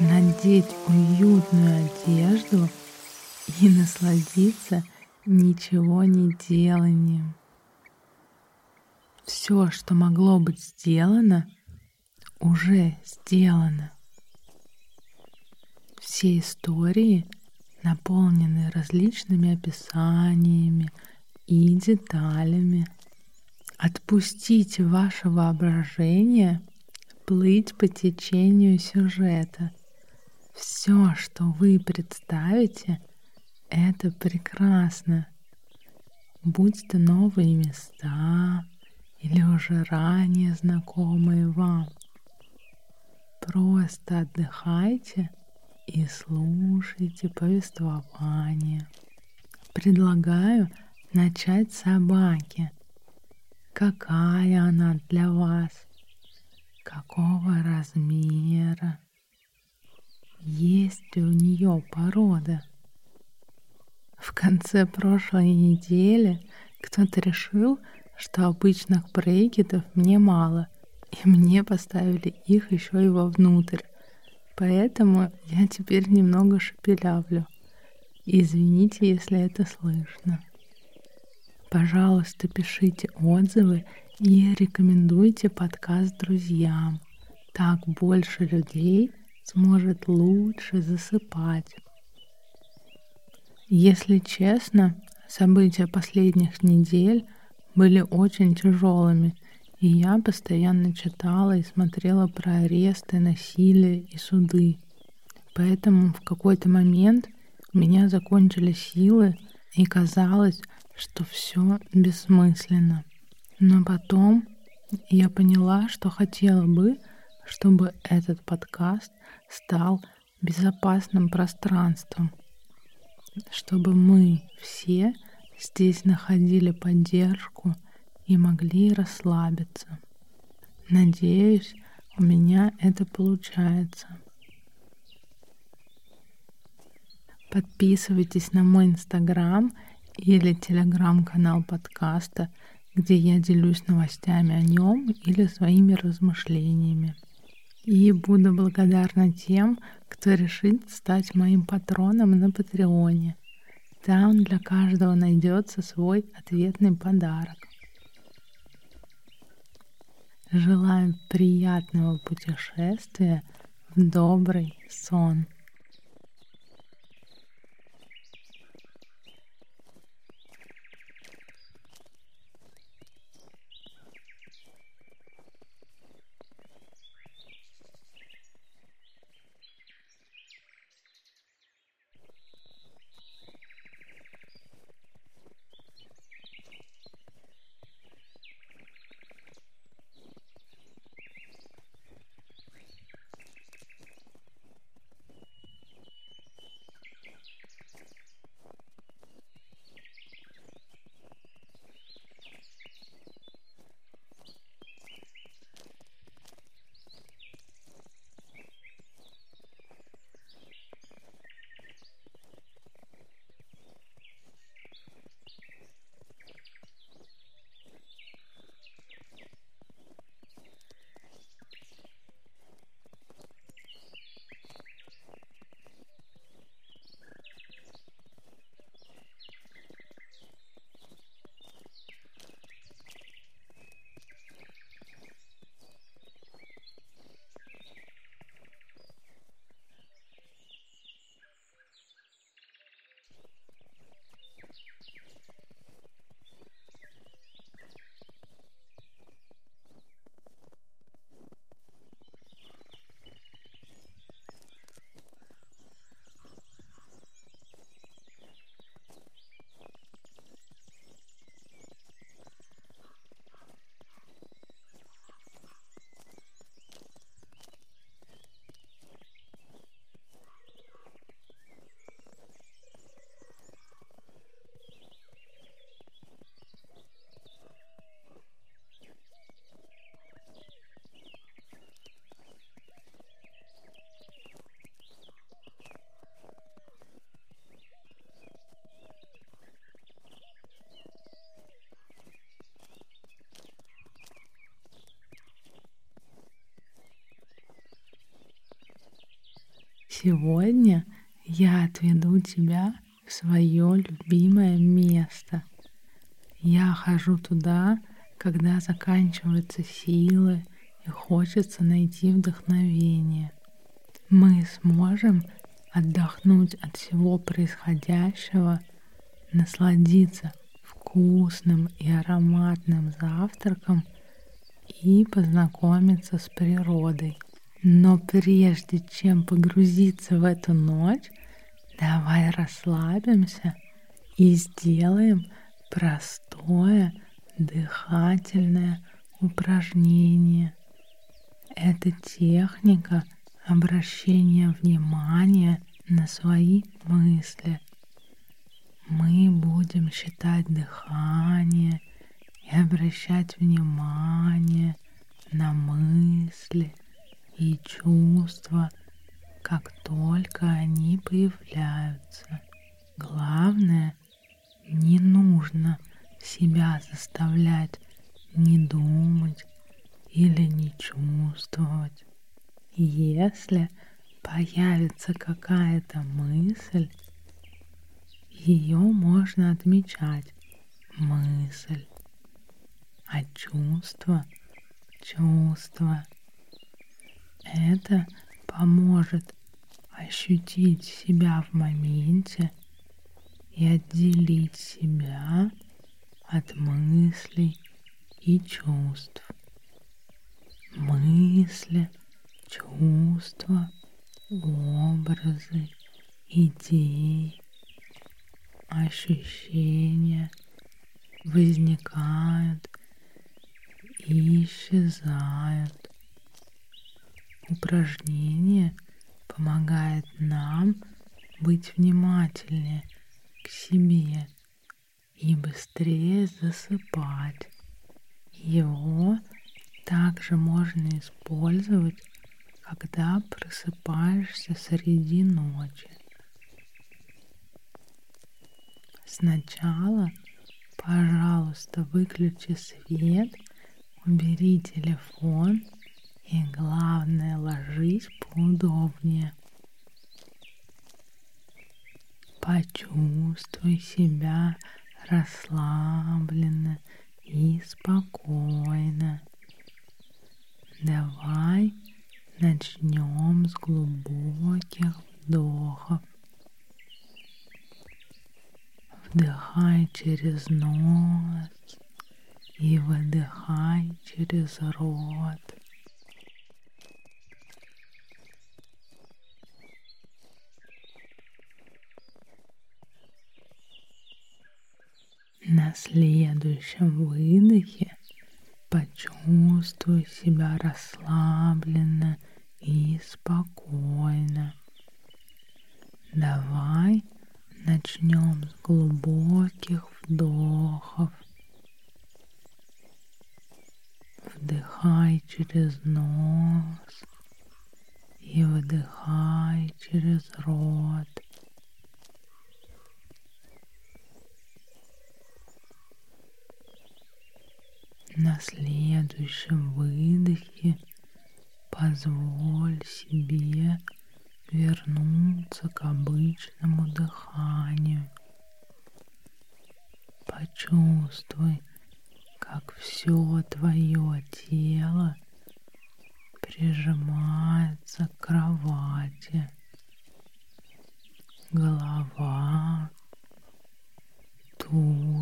надеть уютную одежду и насладиться ничего не деланием. Все, что могло быть сделано, уже сделано. Все истории наполнены различными описаниями и деталями. Отпустите ваше воображение плыть по течению сюжета – все, что вы представите, это прекрасно. Будь то новые места или уже ранее знакомые вам. Просто отдыхайте и слушайте повествование. Предлагаю начать с собаки. Какая она для вас? Какого размера? Есть ли у нее порода. В конце прошлой недели кто-то решил, что обычных брейкетов мне мало, и мне поставили их еще и вовнутрь. Поэтому я теперь немного шепелявлю. Извините, если это слышно. Пожалуйста, пишите отзывы и рекомендуйте подкаст друзьям. Так больше людей сможет лучше засыпать. Если честно, события последних недель были очень тяжелыми, и я постоянно читала и смотрела про аресты, насилие и суды. Поэтому в какой-то момент у меня закончились силы, и казалось, что все бессмысленно. Но потом я поняла, что хотела бы, чтобы этот подкаст стал безопасным пространством, чтобы мы все здесь находили поддержку и могли расслабиться. Надеюсь, у меня это получается. Подписывайтесь на мой инстаграм или телеграм-канал подкаста, где я делюсь новостями о нем или своими размышлениями. И буду благодарна тем, кто решит стать моим патроном на Патреоне. Там для каждого найдется свой ответный подарок. Желаю приятного путешествия в добрый сон. Сегодня я отведу тебя в свое любимое место. Я хожу туда, когда заканчиваются силы и хочется найти вдохновение. Мы сможем отдохнуть от всего происходящего, насладиться вкусным и ароматным завтраком и познакомиться с природой. Но прежде чем погрузиться в эту ночь, давай расслабимся и сделаем простое дыхательное упражнение. Это техника обращения внимания на свои мысли. Мы будем считать дыхание и обращать внимание на мысли и чувства, как только они появляются. Главное, не нужно себя заставлять не думать или не чувствовать. Если появится какая-то мысль, ее можно отмечать мысль, а чувство — чувство. Это поможет ощутить себя в моменте и отделить себя от мыслей и чувств. Мысли, чувства, образы, идеи, ощущения возникают и исчезают. Упражнение помогает нам быть внимательнее к себе и быстрее засыпать. Его также можно использовать, когда просыпаешься среди ночи. Сначала, пожалуйста, выключи свет, убери телефон и, главное, ложись поудобнее. Почувствуй себя расслабленно и спокойно. Давай начнем с глубоких вдохов. Вдыхай через нос и выдыхай через рот. На следующем выдохе почувствуй себя расслабленно и спокойно. Давай начнем с глубоких вдохов. Вдыхай через нос и выдыхай через рот. На следующем выдохе позволь себе вернуться к обычному дыханию. Почувствуй, как все твое тело прижимается к кровати. Голова, туловище,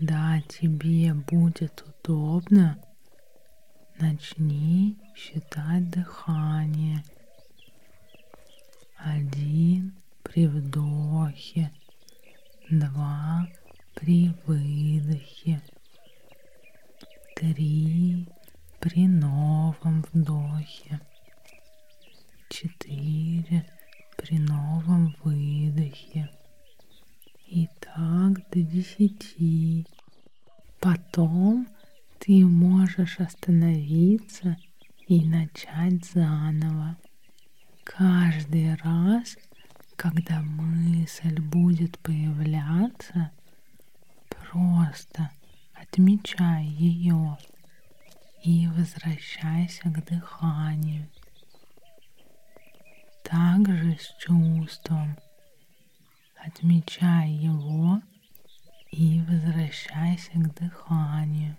Когда тебе будет удобно, начни считать дыхание. Один при вдохе, два при выдохе, три при новом вдохе, четыре при новом выдохе. Так до десяти. Потом ты можешь остановиться и начать заново. Каждый раз, когда мысль будет появляться, просто отмечай ее и возвращайся к дыханию. Также с чувством отмечай его и возвращайся к дыханию.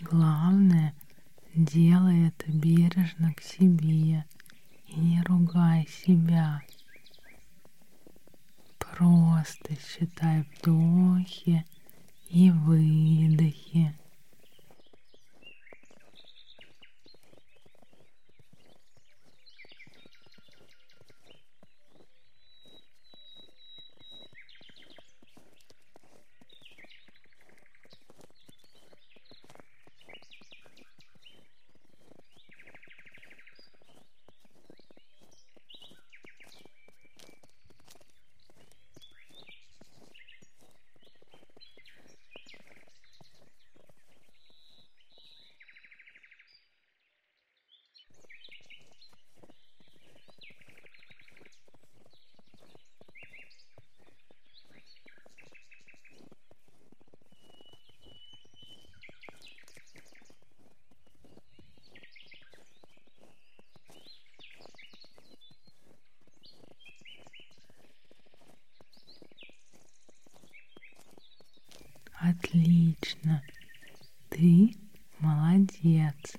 Главное, делай это бережно к себе и не ругай себя. Просто считай вдохи и выдохи. Отлично. Ты молодец.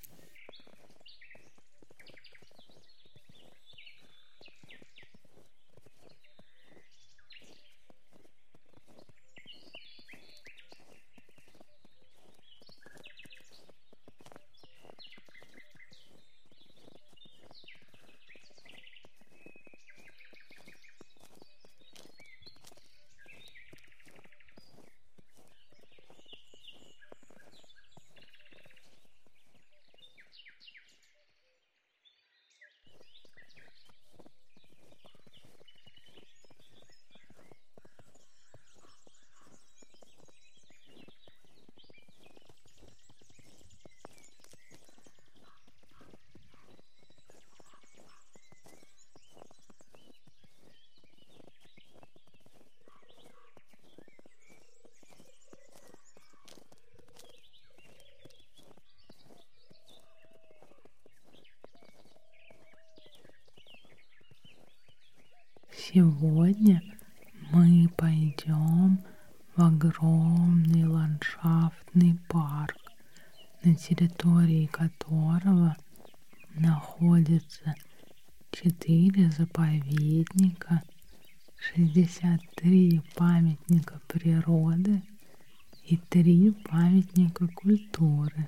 Сегодня мы пойдем в огромный ландшафтный парк, на территории которого находится четыре заповедника, 63 памятника природы и три памятника культуры.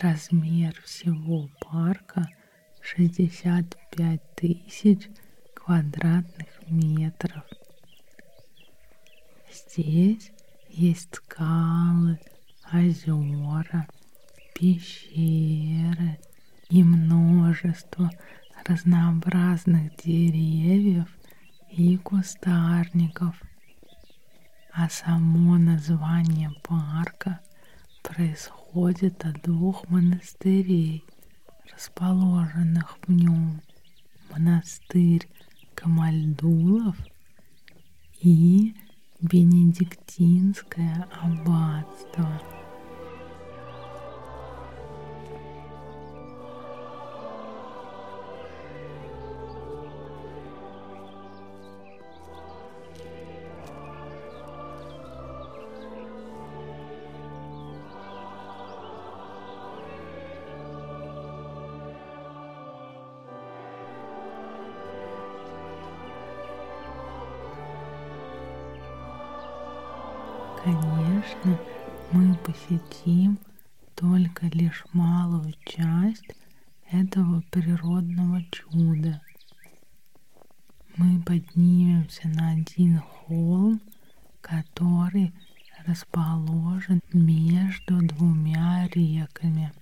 Размер всего парка – 65 тысяч квадратных метров. Здесь есть скалы, озера, пещеры и множество разнообразных деревьев и кустарников. А само название парка происходит от двух монастырей расположенных в нем монастырь Камальдулов и Бенедиктинское аббатство. Конечно, мы посетим только лишь малую часть этого природного чуда. Мы поднимемся на один холм, который расположен между двумя реками.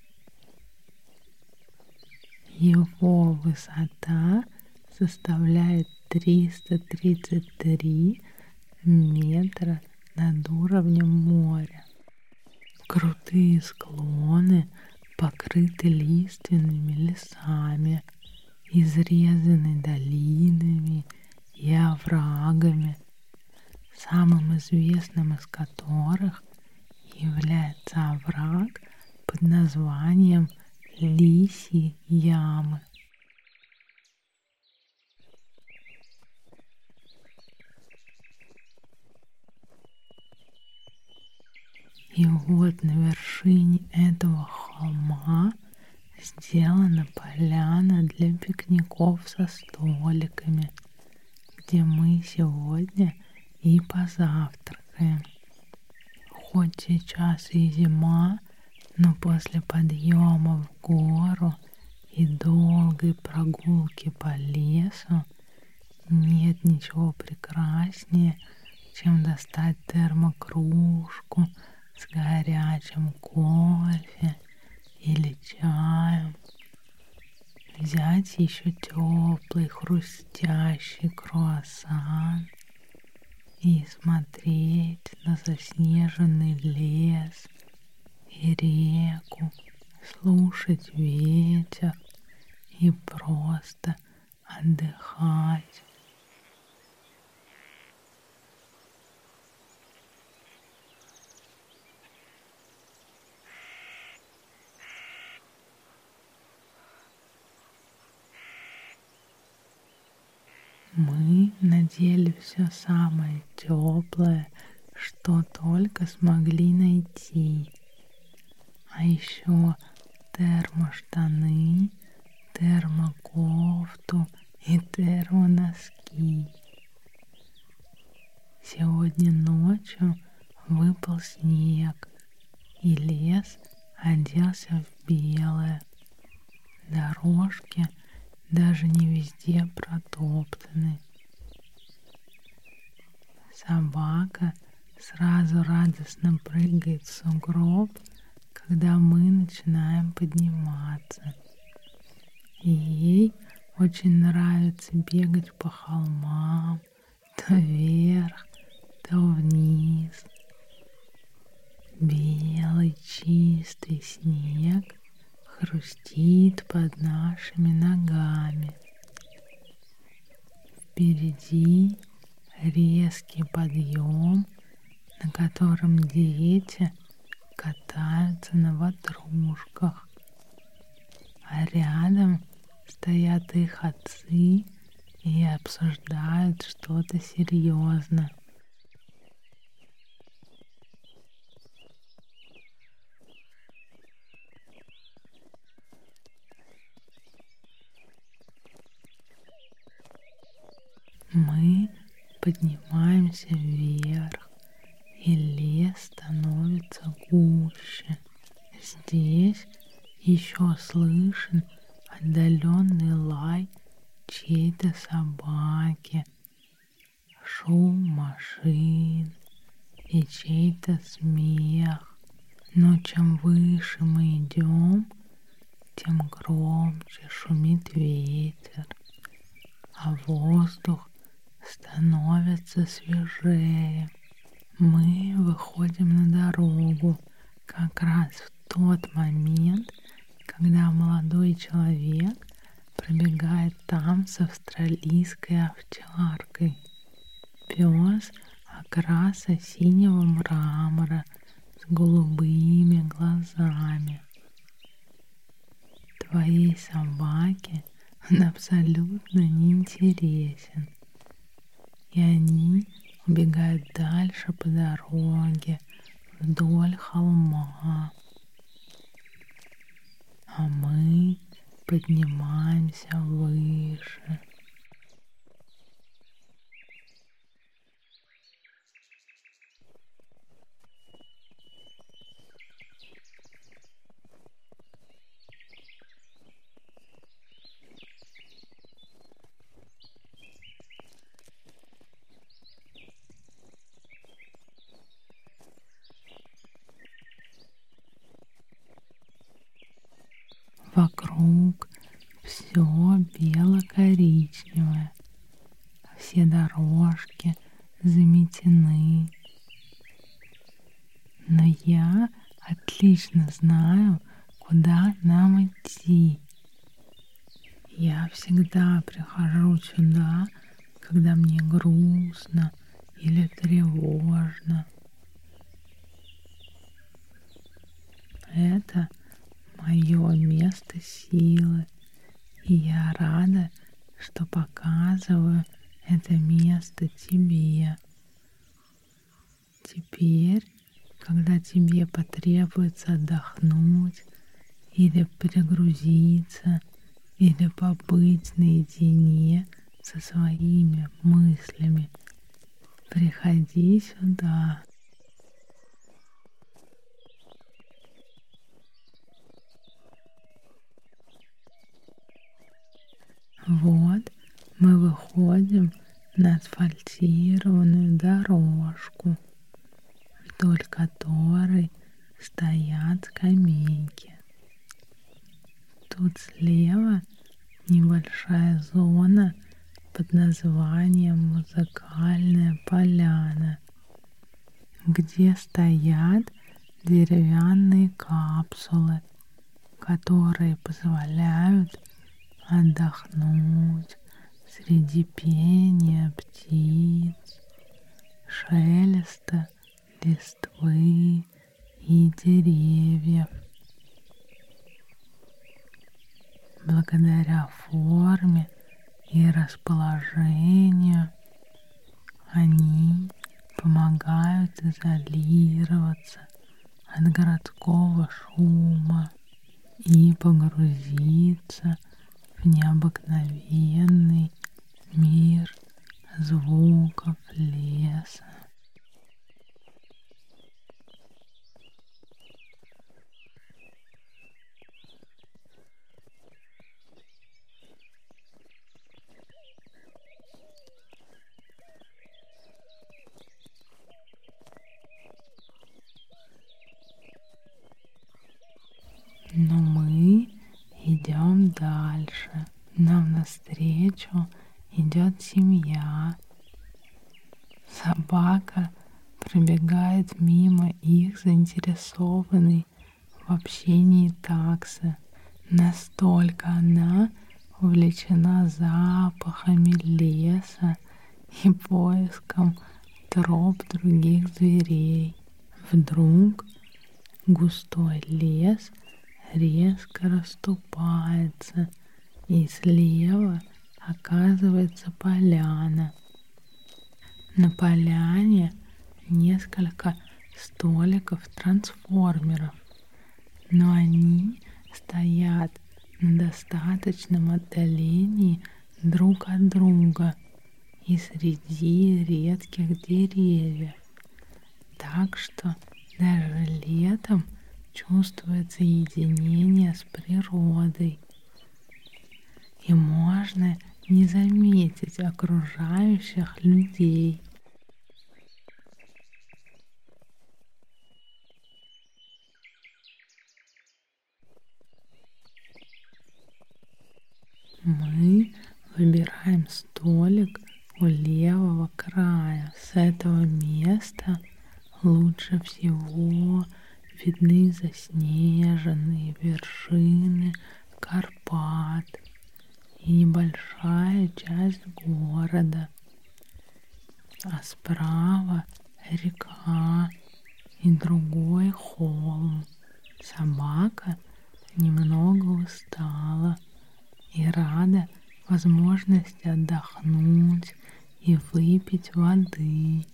Его высота составляет 333 метра над уровнем моря. Крутые склоны покрыты лиственными лесами изрезаны долинами и оврагами, самым известным из которых является овраг под названием Лиси ямы. И вот на вершине этого холма сделана поляна для пикников со столиками, где мы сегодня и позавтракаем. Хоть сейчас и зима, но после подъема в гору и долгой прогулки по лесу нет ничего прекраснее, чем достать термокружку с горячим кофе или чаем, взять еще теплый хрустящий круассан и смотреть на заснеженный лес и реку, слушать ветер и просто отдыхать. Мы надели все самое теплое, что только смогли найти. А еще термоштаны, термокофту и термоноски. Сегодня ночью выпал снег, и лес оделся в белое. Дорожки даже не везде протоптаны. Собака сразу радостно прыгает в сугроб, когда мы начинаем подниматься. И ей очень нравится бегать по холмам, то вверх, то вниз. Белый чистый снег хрустит под нашими ногами. Впереди резкий подъем, на котором дети катаются на ватрушках, а рядом стоят их отцы и обсуждают что-то серьезное. Мы поднимаемся вверх, и лес становится гуще. Здесь еще слышен отдаленный лай чьей-то собаки, шум машин и чей-то смех. Но чем выше мы идем, тем громче шумит ветер, а воздух становится свежее. Мы выходим на дорогу как раз в тот момент, когда молодой человек пробегает там с австралийской овчаркой. Пес окраса синего мрамора с голубыми глазами. Твоей собаке он абсолютно не интересен и они убегают дальше по дороге вдоль холма. А мы поднимаемся выше. Вокруг все бело-коричневое. Все дорожки заметены. Но я отлично знаю, куда нам идти. Я всегда прихожу сюда, когда мне грустно или тревожно. Это мое место силы, и я рада, что показываю это место тебе. Теперь, когда тебе потребуется отдохнуть или перегрузиться, или побыть наедине со своими мыслями, приходи сюда. Вот мы выходим на асфальтированную дорожку, вдоль которой стоят скамейки. Тут слева небольшая зона под названием «Музыкальная поляна», где стоят деревянные капсулы, которые позволяют отдохнуть среди пения птиц, шелеста листвы и деревьев. Благодаря форме и расположению они помогают изолироваться от городского шума и погрузиться в необыкновенный мир звуков леса. Но мы идем дальше. Нам навстречу идет семья. Собака пробегает мимо их заинтересованной в общении таксы. Настолько она увлечена запахами леса и поиском троп других зверей. Вдруг густой лес резко расступается, и слева оказывается поляна. На поляне несколько столиков трансформеров, но они стоят на достаточном отдалении друг от друга и среди редких деревьев. Так что даже летом чувствуется единение с природой. И можно не заметить окружающих людей. Мы выбираем столик у левого края. С этого места лучше всего видны заснеженные вершины Карпат и небольшая часть города, а справа река и другой холм. Собака немного устала и рада возможности отдохнуть и выпить воды.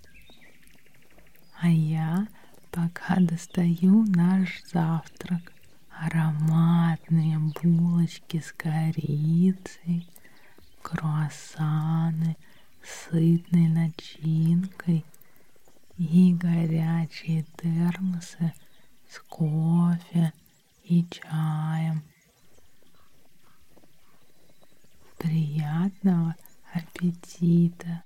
А я пока достаю наш завтрак. Ароматные булочки с корицей, круассаны с сытной начинкой и горячие термосы с кофе и чаем. Приятного аппетита!